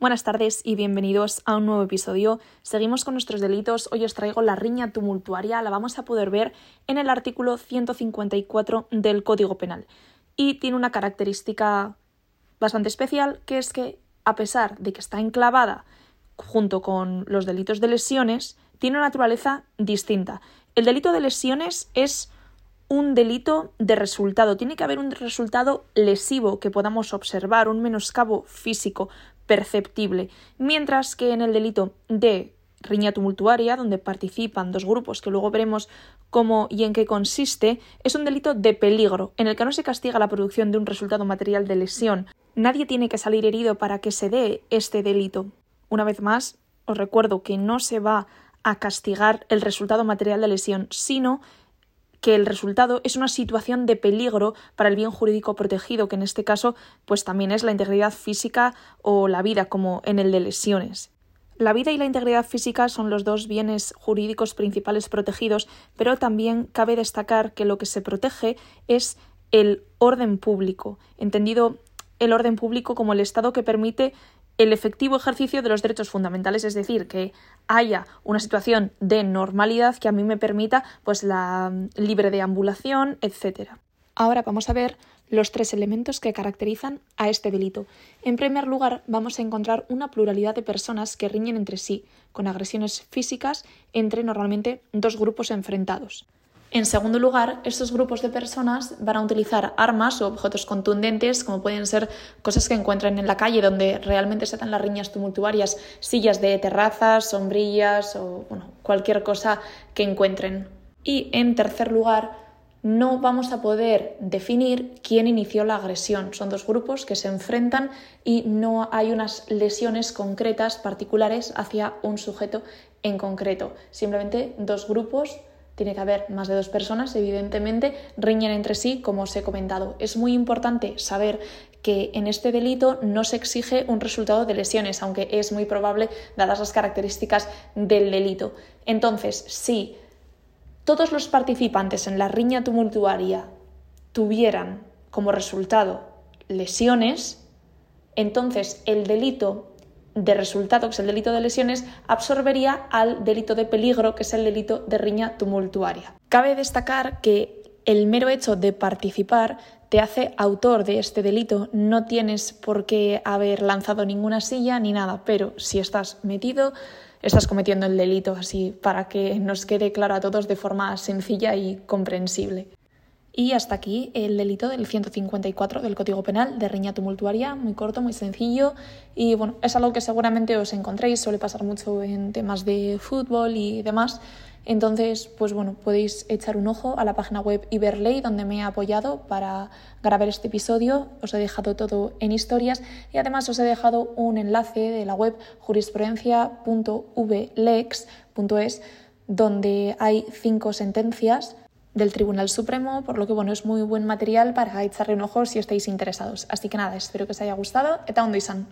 Buenas tardes y bienvenidos a un nuevo episodio. Seguimos con nuestros delitos. Hoy os traigo la riña tumultuaria. La vamos a poder ver en el artículo 154 del Código Penal. Y tiene una característica bastante especial, que es que, a pesar de que está enclavada junto con los delitos de lesiones, tiene una naturaleza distinta. El delito de lesiones es un delito de resultado. Tiene que haber un resultado lesivo que podamos observar, un menoscabo físico perceptible, mientras que en el delito de riña tumultuaria, donde participan dos grupos que luego veremos cómo y en qué consiste, es un delito de peligro, en el que no se castiga la producción de un resultado material de lesión. Nadie tiene que salir herido para que se dé este delito. Una vez más, os recuerdo que no se va a castigar el resultado material de lesión, sino que el resultado es una situación de peligro para el bien jurídico protegido, que en este caso pues también es la integridad física o la vida, como en el de lesiones. La vida y la integridad física son los dos bienes jurídicos principales protegidos, pero también cabe destacar que lo que se protege es el orden público, entendido el orden público como el Estado que permite el efectivo ejercicio de los derechos fundamentales, es decir, que haya una situación de normalidad que a mí me permita pues la libre deambulación, etc. Ahora vamos a ver los tres elementos que caracterizan a este delito. En primer lugar, vamos a encontrar una pluralidad de personas que riñen entre sí, con agresiones físicas entre normalmente dos grupos enfrentados. En segundo lugar, estos grupos de personas van a utilizar armas o objetos contundentes, como pueden ser cosas que encuentren en la calle, donde realmente se dan las riñas tumultuarias, sillas de terrazas, sombrillas o bueno, cualquier cosa que encuentren. Y en tercer lugar, no vamos a poder definir quién inició la agresión. Son dos grupos que se enfrentan y no hay unas lesiones concretas, particulares, hacia un sujeto en concreto. Simplemente dos grupos tiene que haber más de dos personas, evidentemente, riñen entre sí, como os he comentado. Es muy importante saber que en este delito no se exige un resultado de lesiones, aunque es muy probable dadas las características del delito. Entonces, si todos los participantes en la riña tumultuaria tuvieran como resultado lesiones, entonces el delito de resultado, que es el delito de lesiones, absorbería al delito de peligro, que es el delito de riña tumultuaria. Cabe destacar que el mero hecho de participar te hace autor de este delito. No tienes por qué haber lanzado ninguna silla ni nada, pero si estás metido, estás cometiendo el delito, así para que nos quede claro a todos de forma sencilla y comprensible. Y hasta aquí el delito del 154 del Código Penal de riña tumultuaria, muy corto, muy sencillo. Y bueno, es algo que seguramente os encontréis, suele pasar mucho en temas de fútbol y demás. Entonces, pues bueno, podéis echar un ojo a la página web Iberley, donde me he apoyado para grabar este episodio. Os he dejado todo en historias y además os he dejado un enlace de la web jurisprudencia.vlex.es, donde hay cinco sentencias del Tribunal Supremo, por lo que bueno, es muy buen material para echarle un ojo si estáis interesados. Así que nada, espero que os haya gustado. Eta ondo izan.